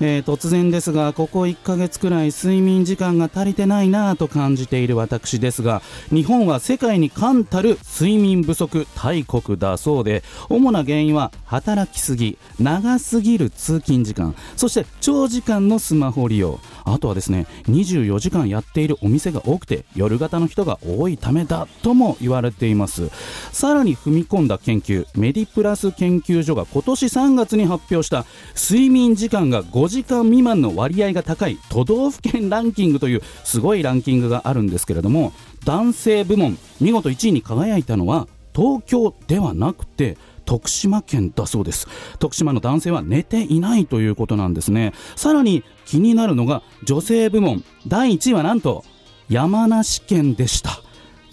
えー、突然ですがここ1ヶ月くらい睡眠時間が足りてないなぁと感じている私ですが日本は世界に冠たる睡眠不足大国だそうで主な原因は働きすぎ長すぎる通勤時間そして長時間のスマホ利用。あとはですね24時間やっているお店が多くて夜型の人が多いためだとも言われています。さらに踏み込んだ研究メディプラス研究所が今年3月に発表した睡眠時間が5 5時間未満の割合が高い都道府県ランキングというすごいランキングがあるんですけれども男性部門見事1位に輝いたのは東京ではなくて徳島県だそうです。徳島の男性は寝ていないということなんですね。さらに気になるのが女性部門第1位はなんと山梨県でした。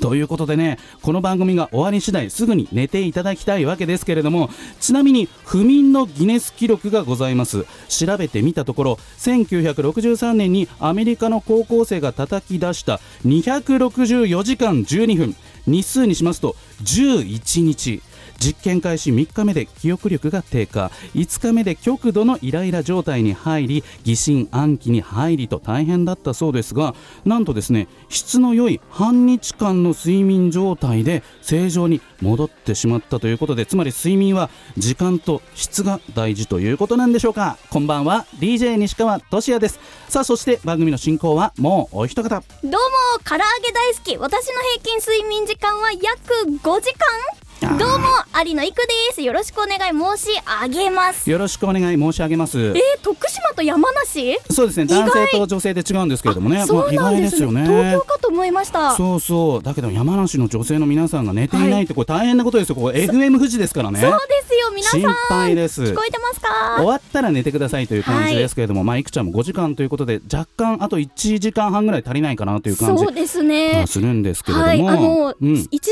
ということでねこの番組が終わり次第すぐに寝ていただきたいわけですけれどもちなみに不眠のギネス記録がございます。調べてみたところ1963年にアメリカの高校生が叩き出した264時間12分日数にしますと11日実験開始3日目で記憶力が低下。5日目で極度のイライラ状態に入り疑心暗鬼に入りと大変だったそうですがなんとですね質の良い半日間の睡眠状態で正常に戻ってしまったということでつまり睡眠は時間と質が大事ということなんでしょうか。こんばんは DJ 西川俊也です。さあそして番組の進行はもうお一方。どうも唐揚げ大好き。私の平均睡眠時間は約5時間。どうも有野育です。よろしくお願い申し上げます。よろしくお願い申し上げます。えー、徳島と山梨？そうですね。男性と女性で違うんですけれどもね。そうなんですね、まあ、東京かと思いました。そうそう。だけど山梨の女性の皆さんが寝ていないってこれ大変なことですよ。ここ FM 富士ですからね。そうですよ。皆さん。心配です。聞こえてますか？終わったら寝てくださいという感じですけれども、はい、まあいくちゃんも5時間ということで若干あと1時間半ぐらい足りないかなという感じそうですね。するんですけれども、はい、あの、うん、1時間半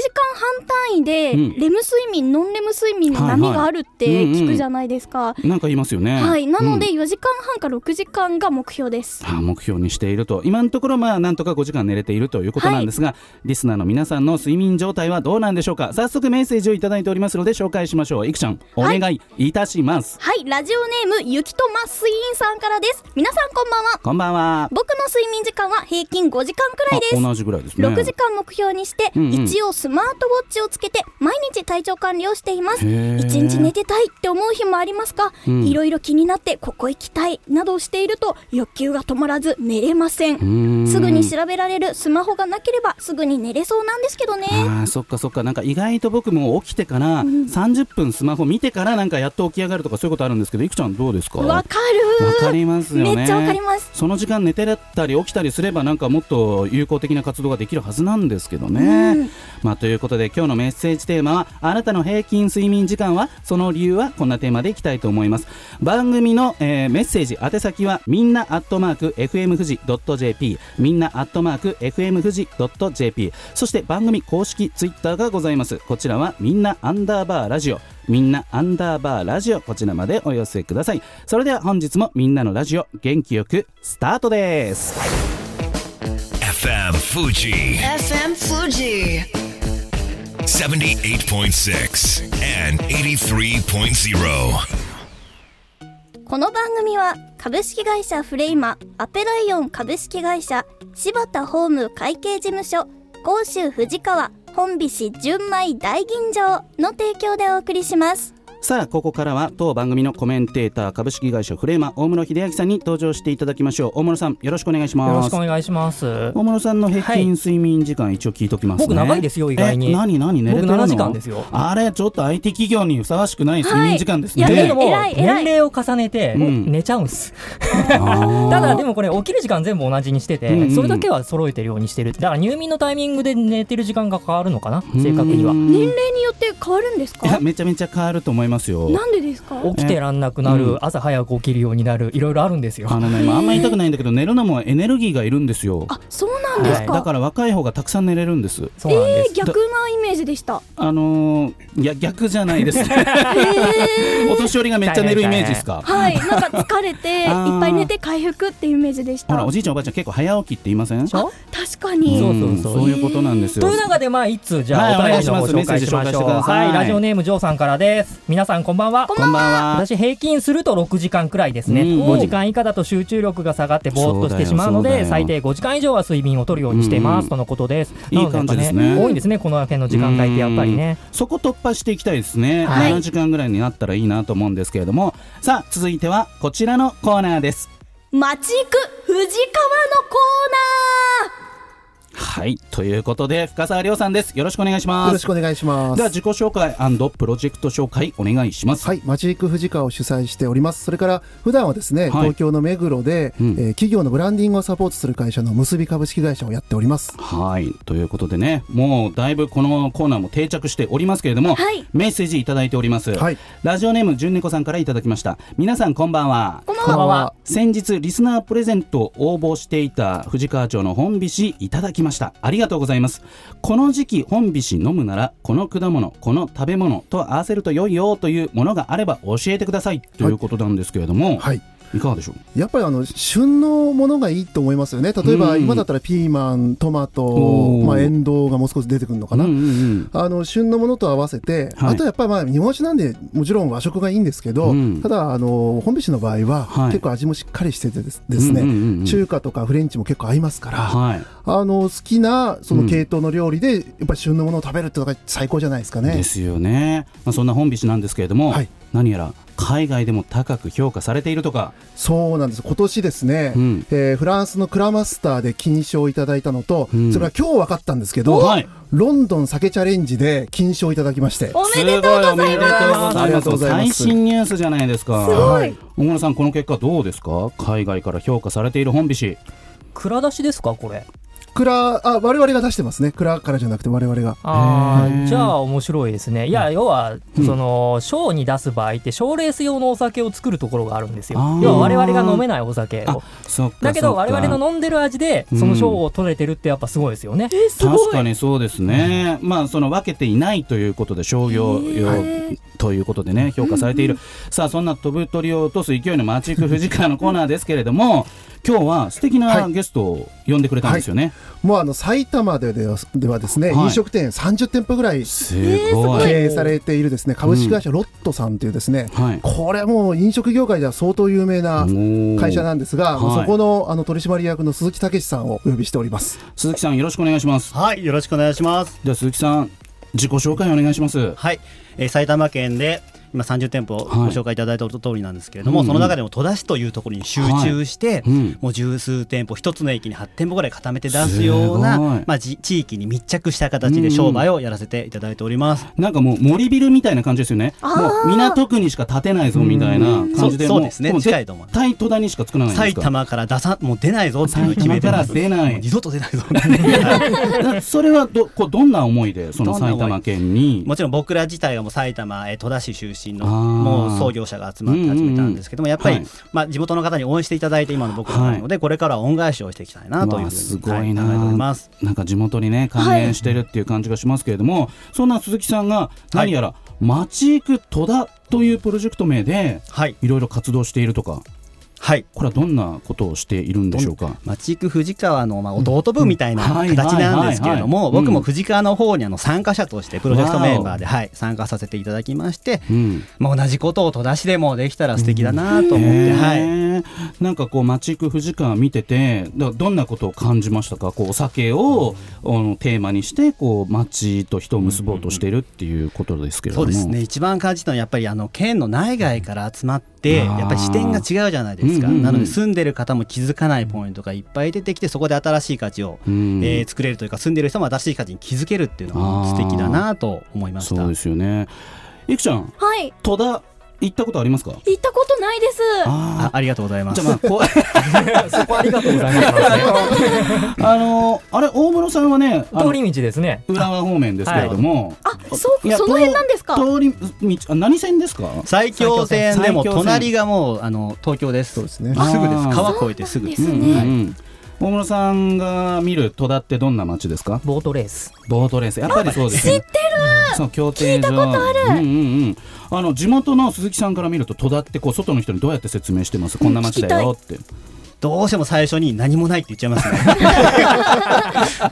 単位で、レム睡眠ノンレム睡眠の波があるって聞くじゃないですか、はいはい、なんか言いますよね。はい。なので4時間半か6時間が目標です、あ目標にしていると。今のところまあなんとか5時間寝れているということなんですが、はい、リスナーの皆さんの睡眠状態はどうなんでしょうか。早速メッセージをいただいておりますので紹介しましょう。いくちゃんお願いい。たします。はい、ラジオネームゆきとまスイーンさんからです。皆さんこんばんは。こんばんは。僕の睡眠時間は平均5時間くらいです。同じぐらいですね。6時間目標にして、うんうん、一応スマートウォッチをつけて毎日体調管理をしています。一日寝てたいって思う日もありますが、いろいろ気になってここ行きたいなどをしていると欲求が止まらず寝れません。すぐに調べられるスマホがなければすぐに寝れそうなんですけどね。あそっかそっか。なんか意外と僕も起きてから30分スマホ見てからなんかやっと起き上がるとかそういうことあるんですけどいくちゃんどうですか？わかる。わかりますよね。めっちゃわかります。その時間寝てたり起きたりすればなんかもっと有効的な活動ができるはずなんですけどね。まあということで今日のメッセージテーマはあなたの平均睡眠時間はその理由はこんなテーマでいきたいと思います。番組の、えー、メッセージ宛先はみんなアットマーク FM 富士 .jp みんなアットマーク FM 富士 .jp そして番組公式ツイッターがございます。こちらはみんなアンダーバーラジオ。みんなアンダーバーラジオこちらまでお寄せください。それでは本日もみんなのラジオ元気よくスタートです。FM Fuji FM Fuji 78.6 and 83.0この番組は株式会社フレイマアペライオン株式会社柴田ホーム会計事務所甲州藤川本菱純米大吟醸の提供でお送りします。さあここからは当番組のコメンテーター株式会社フレーマ大室秀明さんに登場していただきましょう。大室さんよろしくお願いします。よろしくお願いします。大室さんの平均睡眠時間、一応聞いときます。ね僕長い。ですよ意外にえ何何寝れてるの僕7時間ですよあれちょっと IT 企業にふさわしくない睡眠時間ですね、はいやでも年齢を重ねてうん寝ちゃうんです、あーただでもこれ起きる時間全部同じにしてて、うんうんそれだけは揃えてるようにしてるだから入眠のタイミングで寝てる時間が変わるのかな正確にはうん年齢によって変わるんですいやかめちゃめちゃ変わると思いますよ。なんでですか？起きてらんなくなる、うん。朝早く起きるようになるいろいろあるんですよ。あのね、まあ、あんま言いたくないんだけど寝るのもエネルギーがいるんですよ。あそうなんですか、だから若い方がたくさん寝れるんです。そうなんです、えー、逆なイメージでした。あのー、いや逆じゃないです。お年寄りがめっちゃ寝るイメージですか？はい。なんか疲れて いっぱい寝て回復っていうイメージでした。ほらおじいちゃんおばあちゃん結構早起きって言いません？確かに、そうそうそう。そういうことなんですよ。という中でまあ一通じゃあはいお便りの方お願いします。紹介しましょう。メッセージ紹介してください。はいラジオネームジョーさんからです。皆さんこんばんは。こんばんは。私平均すると6時間くらいですね、うん。5時間以下だと集中力が下がってぼーっとしてしまうので最低5時間以上は睡眠をとるようにしています、うんとのことです。いい感じですね。多いんですねこの辺の時間帯ってやっぱりね。そこ突破していきたいですね、はい。7時間ぐらいになったらいいなと思うんですけれども。さあ続いてはこちらのコーナーです。街行く藤川のコはいということで深澤亮さんです。よろしくお願いしよます。ろしくお願いします。では自己紹介プロジェクト紹介お願いします。はい、街行く藤川を主催しております。それから普段はですね、東京の目黒で、うん。えー企業のブランディングをサポートする会社の結び株式会社をやっております。はいということでねもうだいぶこのコーナーも定着しておりますけれども、はい。メッセージいただいております、はい。ラジオネームじゅんねこさんからいただきました。皆さんこんばんは。こんばんこんばんは。先日リスナープレゼントを応募していた藤川町の本菱いただきましたました。ありがとうございます。この時期本菱飲むならこの果物この食べ物と合わせると良いよというものがあれば教えてください。ということなんですけれども、はい。い、かがでしょう？やっぱりあの旬のものがいいと思いますよね。例えばうん。今だったらピーマン、トマトまあエンドウがもう少し出てくるのかな。うんうんうん。あの旬のものと合わせて、はい。あとやっぱりまあ日本酒なんでもちろん和食がいいんですけど、うん。ただあの本菱の場合は、はい。結構味もしっかりしててですね、うんうんうん。うん中華とかフレンチも結構合いますから、はい。あの好きなその系統の料理で、やっぱり旬のものを食べるってのが最高じゃないですかね。ですよね、まあ、そんな本菱なんですけれども、はい何やら海外でも高く評価されているとか、そうなんです。今年ですね、うん。えーフランスのクラマスターで金賞をいただいたのと、うん。それから今日分かったんですけど、はい。ロンドン酒チャレンジで金賞をいただきまして。おめでとうございます。すごい。おめでとうございます。ありがとうございます。最新ニュースじゃないですか。すごい。小村さんこの結果どうですか？海外から評価されている本菱蔵出しですか？これクラあ我々が出してますね。クラからじゃなくて我々が。あへー。ーじゃあ面白いですね。いや要はうん。その賞に出す場合って賞レース用のお酒を作るところがあるんですよ。あー。要は我々が飲めないお酒あをだけど我々の飲んでる味でその賞を取れてるってやっぱすごいですよね。えー、すごい。確かにそうですね、まあその分けていないということで商業用ということでね評価されている、さあそんな飛ぶ鳥を落とす勢いの街行く藤川のコーナーですけれども今日は素敵なはい。ゲストを呼んでくれたんですよね、もうあの埼玉でではではですね、はい。飲食店30店舗ぐらい経営されているですね株式会社ロットさんというですね、はい。これはもう飲食業界では相当有名な会社ななんですが、おーそこのあの取締役の鈴木武さんをお呼びしております。鈴木さんよろしくお願いします。はい、よろしくお願いします。では鈴木さん自己紹介お願いします。はい、えー埼玉県で今30店舗ご紹介いただいた通りなんですけれども、うんうん。その中でも戸田市というところに集中して、うん。もう十数店舗一つの駅に8店舗ぐらい固めて出すようなまあ、じ地域に密着した形で商売をやらせていただいております。なんかもう森ビルみたいな感じですよね。もう港区にしか建てないぞみたいな感じでうそうですね。も近いと思います。絶対戸田にしか作らないんです埼か玉から出さもう出ないぞっていう決めてます。埼玉から出ない。もう二度と出ないぞ。はいなそれはどこうどんな思いでその埼玉県に？もちろん僕ら自体がもう埼玉、えー戸田市出身のもう創業者が集まって始めたんですけども、やっぱり、はい。まあ、地元の方に応援していただいて今の僕らなので、これからは恩返しをしていきたいなというふうに、すごはいいな、考えております。なんか地元にね還元してるっていう感じがしますけれども、そんな鈴木さんが何やら街行く戸田というプロジェクト名ではい、いろいろ活動しているとかはい。これはどんなことをしているんでしょうか？町行く藤川のまあ弟分みたいな形なんですけれども、うん僕も藤川の方にあの参加者としてプロジェクトメンバーで、はい、参加させていただきまして、うん。まあ、同じことを戸田市でもできたら素敵だなと思って、へはい、ー。なんかこう街行く藤川見ててだどんなことを感じましたか？こうお酒を、あのテーマにしてこう街と人を結ぼうとしているっていうことですけれども、そうですね。一番感じたのはやっぱりあの県の内外から集まって、うんやっぱり視点が違うじゃないですか、うんうんうん。なので住んでる方も気づかないポイントがいっぱい出てきてそこで新しい価値を、うん。えー作れるというか住んでる人も新しい価値に気づけるっていうのも素敵だなと思いました。そうですよね。いくちゃん。はい。戸田行ったことありますか？行ったことないです。ああありがとうございます。ーじゃあまあこう そこありがとうございます。あのあれ大室さんはね通り道ですね。浦和方面ですけれども、あそうその辺なんですか？通り道あ何線ですか？最強線でも最強線隣がもうあの東京です。そうですね。すぐです。川越えてすぐですね。ん大室さんが見る戸田ってどんな街ですか？ボートレース。ボートレース。やっぱりそうですね。知ってるそう協定上。聞いたことある。うんうんうん。あの地元の鈴木さんから見ると戸田ってこう外の人にどうやって説明してます？こんな街だよって。どうしても最初に何もないって言っちゃいますね。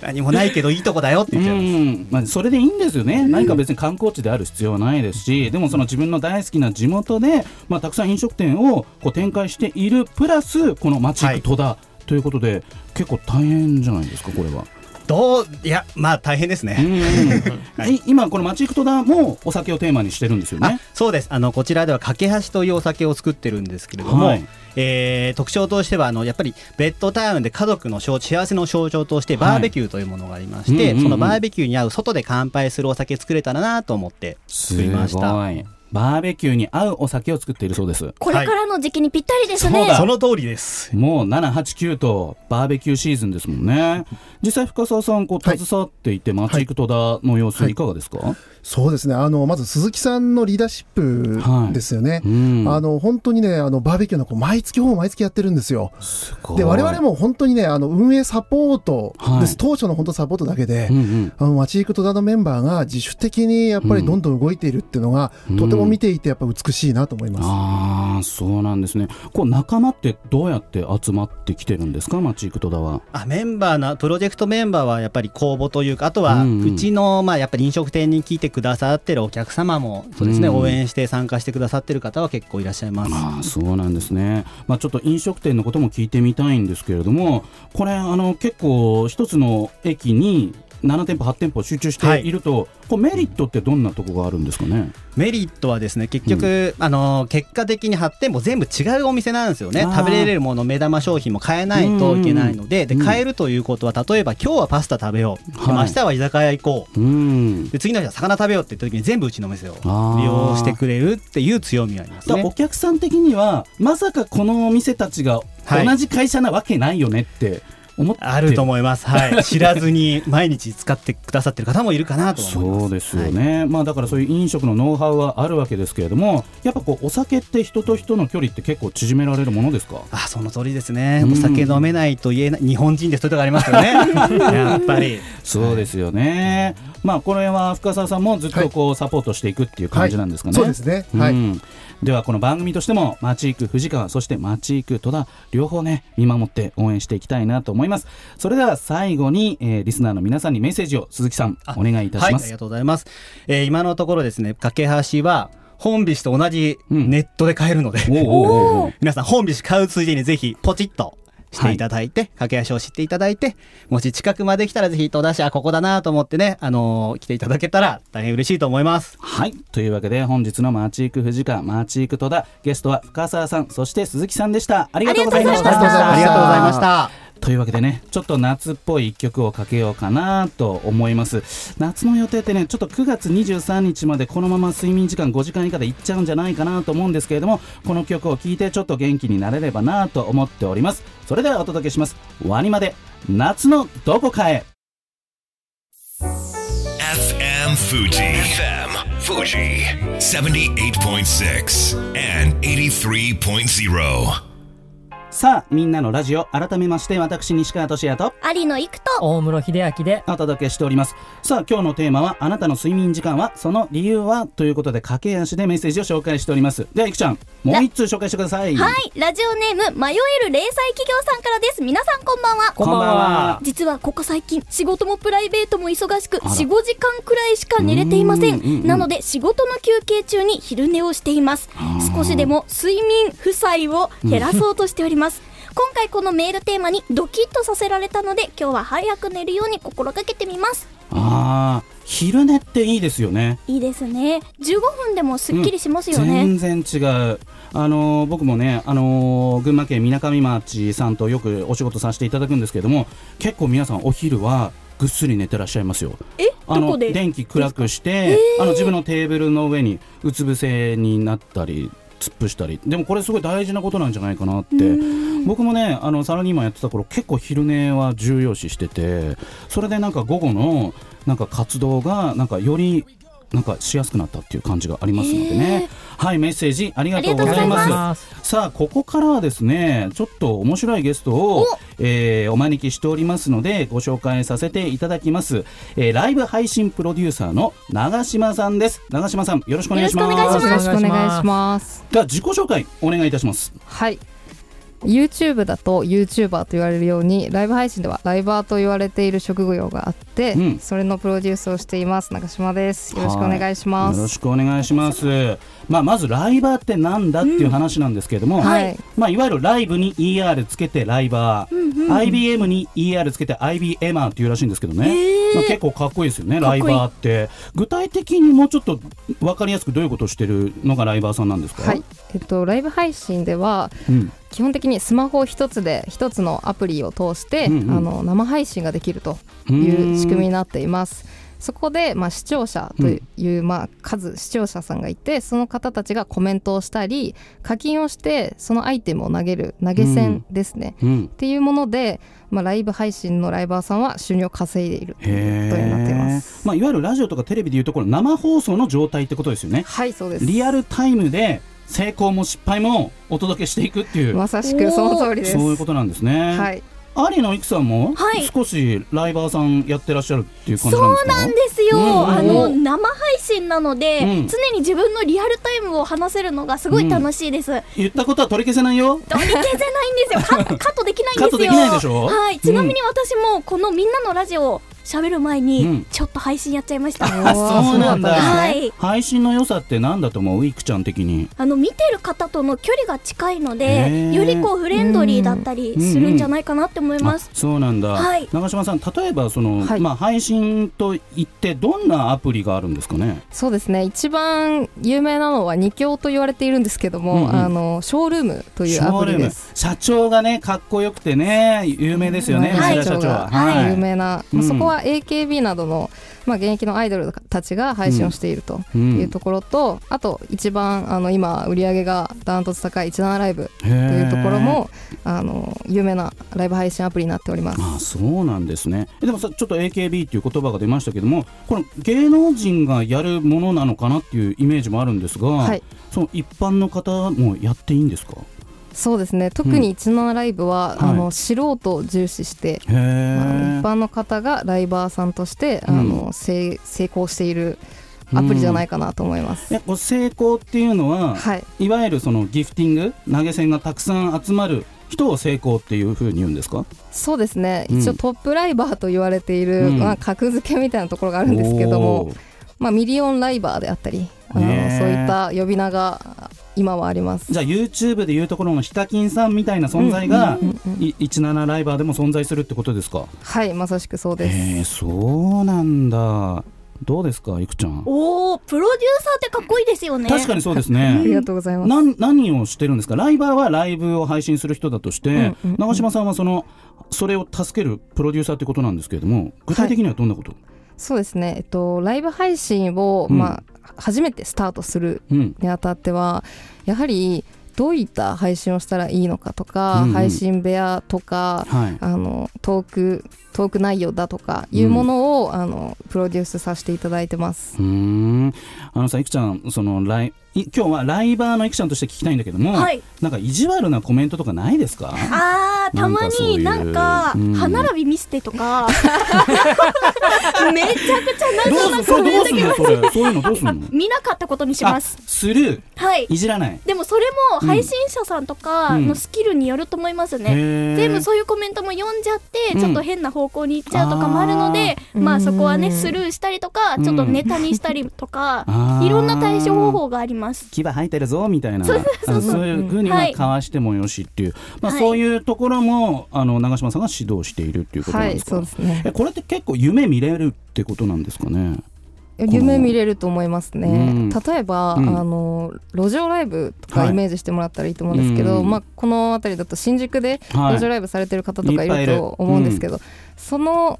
何もないけどいいとこだよってう言っちゃいます。ん。まあ、それでいいんですよね、何か別に観光地である必要はないですし、でもその自分の大好きな地元で、まあ、たくさん飲食店をこう展開している、プラス、この町行く戸田ということで、結構大変じゃないですか、これは。どういやまあ大変ですうんね、うん。い。今、この町行く戸田もお酒をテーマにしてるんですよあね。そうです。あのこちらでは架け橋というお酒を作ってるんですけれども、はい。えー特徴としてはあのやっぱりベッドタウンで家族の象幸せの象徴としてバーベキューというものがありまして、はいうんうんうん。そのバーベキューに合う外で乾杯するお酒作れたらなと思って作りました。すごいバーベキューに合うお酒を作っているそうです。これからの時期にぴったりですね、そうだ。その通りです。もう7、8、9とバーベキューシーズンですもんね。実際、深澤さん、こうはい携わっていて、町行く戸田の様子、はいいかがですか、そうですね。あのまず鈴木さんのリーダーシップですよね、うん。あの本当にねあのバーベキューのこう毎月ほぼ毎月やってるんですよ。で我々も本当にねあの運営サポートです、はい当初の本当サポートだけで、うんうん。あの町行く戸田のメンバーが自主的にやっぱりどんどん動いているっていうのが、うん。とても見ていてやっぱ美しいなと思います。ああ、そうなんですね。こう仲間ってどうやって集まってきてるんですか、町行く戸田は。あメンバーなプロジェクトメンバーはやっぱり公募というかあとはうんうんうちの、まあ、やっぱり飲食店に来てくださってるお客様もそうですね、うん応援して参加してくださってる方は結構いらっしゃいます。ああそうなんですね、まあ、ちょっと飲食店のことも聞いてみたいんですけれども、これ、あの結構、一つの駅に7店舗、8店舗集中してい。ると、こうメリットってどんなとこがあるんですかね？メリットはですね結局、あの結果的に8店舗全部違うお店なんですよね。食べれるもの目玉商品も変えないといけないので,、うん。うんで変えるということは例えば今日はパスタ食べよう、はい明日は居酒屋行こう。うん。で次の日は魚食べようって言った時に全部うちのお店を利用してくれるっていう強みがありますね。お。客さん的には、まさかこのお店たちがはい。同じ会社なわけないよねって思って、あると思います、はい、知らずに毎日使ってくださってる方もいるかなと思います。そうですよね、まあだからそういう飲食のノウハウはあるわけですけれどもやっぱこうお酒って人と人の距離って結構縮められるものですか？あその通りですね、うん。お酒飲めないと言えない日本人でそういうとこありますよね。やっぱり。そうですよね、まあこれは深澤さんもずっとこうサポートしていくっていう感じなんですかね、そうですね。はい。うんではこの番組としても町行く藤川そして町行く戸田両方ね見守って応援していきたいなと思います。それでは最後に、えーリスナーの皆さんにメッセージを鈴木さんお願いいたしはい、ます、ありがとうございます。えー今のところですね、架け橋は、本菱と同じうん。ネットで買えるので、おうおうおうおう 皆さん本菱買うついでにぜひポチッとしていただいて、架け橋を知っていただいて、もし近くまで来たらぜひ戸田市、あ、ここだなと思ってね、あのー来ていただけたら大変嬉しいと思います。はい。というわけで、本日の街行く藤川、街行く戸田、ゲストは深澤さん、そして鈴木さんでした。ありがとうございました。ありがとうございましたといました。というわけでね、ちょっと夏っぽい一曲をかけようかなと思います。夏の予定ってね、ちょっと9月23日までこのまま睡眠時間5時間以下でいっちゃうんじゃないかなと思うんですけれども、この曲を聴いてちょっと元気になれればなと思っております。それではお届けします。ワニまで、夏のどこかへ。FM Fuji. FM Fuji. 78.6 and 83.0. さあみんなのラジオ改めまして私西川俊也と有野育と。大室秀明で。お届けしております。さあ今日のテーマはあなたの睡眠時間はその理由は？ということで駆け足でメッセージを紹介しております。ではいくちゃんもう一通紹介してください。はい。ラジオネーム迷える零細企業さんからです。皆さんこんばんは。こんばんは。実はここ最近仕事もプライベートも忙しくあら。45時間くらいしか寝れていません。うんうんうんなので仕事の休憩中に昼寝をしています。少しでも睡眠負債を減らそうとしております今回このメールテーマにドキッとさせられたので今日は早く寝るように心がけてみます。あー昼寝っていいですよね。いいですね。15分でもすっきりしますよね、全然違う。あのー僕もね、あのー群馬県みなかみ町さんとよくお仕事させていただくんですけども結構皆さんお昼はぐっすり寝てらっしゃいますよ。え？あのどこで？電気暗くして、あの自分のテーブルの上にうつ伏せになったり突っ伏したり。でもこれすごい大事なことなんじゃないかなって僕もねあのサラリーマンやってた頃結構昼寝は重要視しててそれでなんか午後のなんか活動がなんかよりなんかしやすくなったっていう感じがありますのでね。はいメッセージありがとうございまます。さあここからはですねちょっと面白いゲストをお。えーお招きしておりますのでご紹介させていただきます、えーライブ配信プロデューサーの長島さんです。長島さんよろしくお願いします。よろしくお願いします。よろしくお願いします。では自己紹介お願いいたします。はい。YouTube だと YouTuber と言われるようにライブ配信ではライバーと言われている職業があって、うん。それのプロデュースをしています。長島です。よろしくお願いしまよろすしくお願いします。まあ、まずライバーってなんだっていう話なんですけれども、はい。まあ、いわゆるライブに ER つけてライバー、IBM に ER つけて IBMer っていうらしいんですけどね、まあ、結構かっこいいですよねライバーって。具体的にもうちょっと分かりやすくどういうことをしてるのがライバーさんなんですか、はい。えっとライブ配信ではうん基本的にスマホ一つで一つのアプリを通して、うんうん。あの生配信ができるという仕組みになっています。そこで、まあ、視聴者という、まあ、数視聴者さんがいてその方たちがコメントをしたり課金をしてそのアイテムを投げる投げ銭ですね、うん。っていうもので、まあ、ライブ配信のライバーさんは収入を稼いでいるということになっていまへす。ーまあ、いわゆるラジオとかテレビでいうところ生放送の状態ってことですよね。はいそうです。リアルタイムで成功も失敗もお届けしていくっていう、まさしくその通りです。そういうことなんですね。はい。有野いくさんも、はい。少しライバーさんやってらっしゃるっていう感じなんですか？そうなんですよ、うんうん。うんあの生配信なので、うん。常に自分のリアルタイムを話せるのがすごい楽しいです、言ったことは取り消せないよ。取り消せないんですよ。カカットできないんですよ。カットできないでしょ？はい。ちなみに私もこのみんなのラジオを喋る前うん。にちょっと配信やっちゃいました、あ そうなんだ、はい。配信の良さって何だと思う？いくちゃん的に。あの見てる方との距離が近いのへでー。よりこうフレンドリーだったりするんじゃないかなって思います、あそうなんだ、はい。長嶋さん例えばその、はい。まあ、配信といってどんなアプリがあるんですかね？そうですね。一番有名なのは二強と言われているんですけども、うんうん。あのショールームというアプリです。社長がねかっこよくてね有名ですよね、はい。内田社長は、はい。有名な、うん。まあそこは AKB などの、まあ、現役のアイドルたちが配信をしているとうん。いうところと、あと一番あの今売り上げがダントツ高い17ライブといというところもあの有名なライブ配信アプリになっております。あそうなんですね。でもさちょっと AKB っていう言葉が出ましたけどもこの芸能人がやるものなのかなっていうイメージもあるんですが、はい。その一般の方もやっていいんですか？そうですね。特に17ライブは、はい。あの素人を重視して、一般の方がライバーさんとして、うん。あの成成功しているアプリじゃないかなと思います。えこれ成功っていうのは、はい、いわゆるそのギフティング投げ銭がたくさん集まる人を成功っていうふうに言うんですか？そうですね、うん。一応トップライバーと言われている、うん。まあ、格付けみたいなところがあるんですけどもまあ、ミリオンライバーであったりあのそういった呼び名が今はあります。じゃあ YouTube でいうところのヒカキンさんみたいな存在が、うんうんうんい17ライバーでも存在するってことですか？はいまさしくそうです。へえそうなんだ。どうですかいくちゃん？おおプロデューサーってかっこいいですよね。確かにそうです あねりがとうございます。なん何をしてるんですか？ライバーはライブを配信する人だとして、うんうんうん。長嶋さんはそのそれを助けるプロデューサーってことなんですけれども具体的にはどんなこと、そうですね、えっと、ライブ配信を、うん。まあ、初めてスタートするうん。にあたってはやはりどういった配信をしたらいいのかとか、うんうん。配信部屋とかはい。あのトークトーク内容だとかいうものを、あのプロデュースさせていただいてます。うーん。あのさいくちゃんそのライい今日はライバーのいくちゃんとして聞きたいんだけども、はい。なんか意地悪なコメントとかないですか？あーたまにななんん。か歯並び見せてとか。めちゃくちゃ謎なコメントがのそれ。そういうのどうすんの？見なかったことにします。あする？はい。いじらない？でもそれも配信者さんとかのスキルによると思いますね、へー。全部そういうコメントも読んじゃって、うん。ちょっと変な方向に行っちゃうとかもあるので、あー。まあそこはねうんスルーしたりとか、ちょっとネタにしたりとか、いろんな対処方法があります。牙生えてるぞみたいな。そういうふうにははい。かわしてもよしっていう、まあ、はい。そういうところもあの長嶋さんが指導しているっていうことなんはい、ですか、そうですね。え。これって結構夢見れるってことなんですかね？夢見れると思いますね、うん。例えば、うん。あの路上ライブとかはい。イメージしてもらったらいいと思うんですけど、うん。まあ、この辺りだと新宿ではい。路上ライブされてる方とかいるる。と思うんですけど、その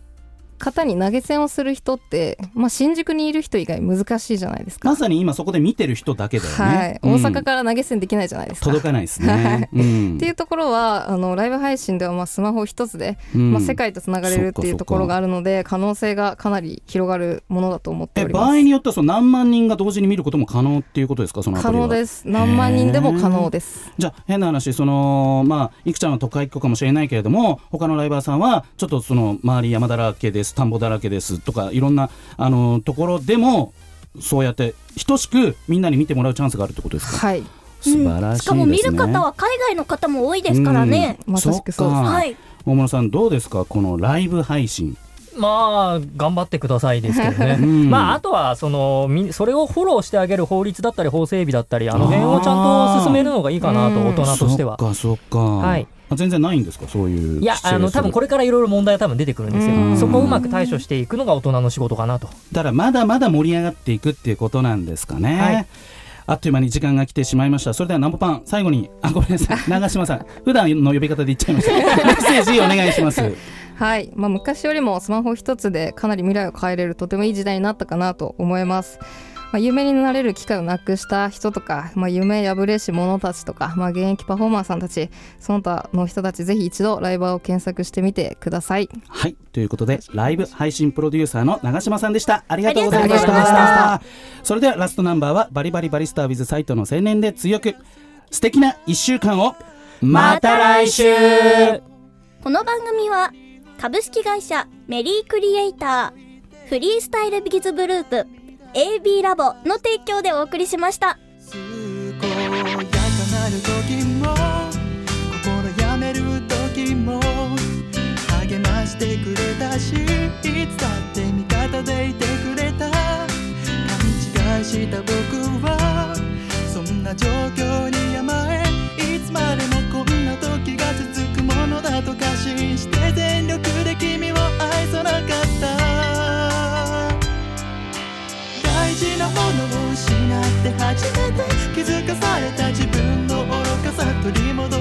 方に投げ銭をする人って、まあ、新宿にいる人以外難しいじゃないですか。まさに今そこで見てる人だけだよね、はい、うん。大阪から投げ銭できないじゃないですか。届かないですね、うん。っていうところはあのライブ配信ではまあスマホ一つで、うん。まあ、世界とつながれるっていうところがあるので可能性がかなり広がるものだと思ってえおります。場合によってはその何万人が同時に見ることも可能っていうことですか？その可能です。何万人でも可能です。じゃあ変な話そのまあいくちゃんは都会っ子かもしれないけれども他のライバーさんはちょっとその周り山だらけです田んぼだらけです。とかいろんなあのところでもそうやって等しくみんなに見てもらうチャンスがあるってことですか？はい。素晴らしいですね、しかも見る方は海外の方も多いですからね。うん。まさしくそうはい。大村さんどうですか？このライブ配信。まあ頑張ってくださいですけどね、うん。まああとはそのみそれをフォローしてあげる法律だったり法整備だったりあの辺をちゃんと進めるのがいいかなとうん。大人としては。そっかそっか、はい。あ全然ないんですか？そういういやあの多分これれからいろいろ問題は多分出てくるんですようんそこをうまく対処していくのが大人の仕事かなとだからまだまだ盛り上がっていくっていうことなんですかね。はいあっという間に時間が来てしまいました。それではナンボパン、最後に、あ、ごめんなさい。長嶋さん、普段の呼び方で言っちゃいました。メッセージお願いします。はい、まあ、昔よりもスマホ一つでかなり未来を変えれるとてもいい時代になったかなと思います。まあ、有名になれる機会をなくした人とか、まあ、夢破れし者たちとか、まあ、現役パフォーマーさんたちその他の人たちぜひ一度ライバーを検索してみてくださいはい。ということで、ライブ配信プロデューサーの長嶋さんでした。ありがとうございました。それではラストナンバーは、バリバリバリスター with サイトの青年で強く、素敵な一週間を、また来週この番組は株式会社メリークリエイターフリースタイルビギズグループ AB ラボの提供でお送りしました。健やかなる時も心やめる時も励ましてくれたしいつだって味方でいてくれた勘違いした僕はそんな状況初めて気づかされた自分の愚かさ取り戻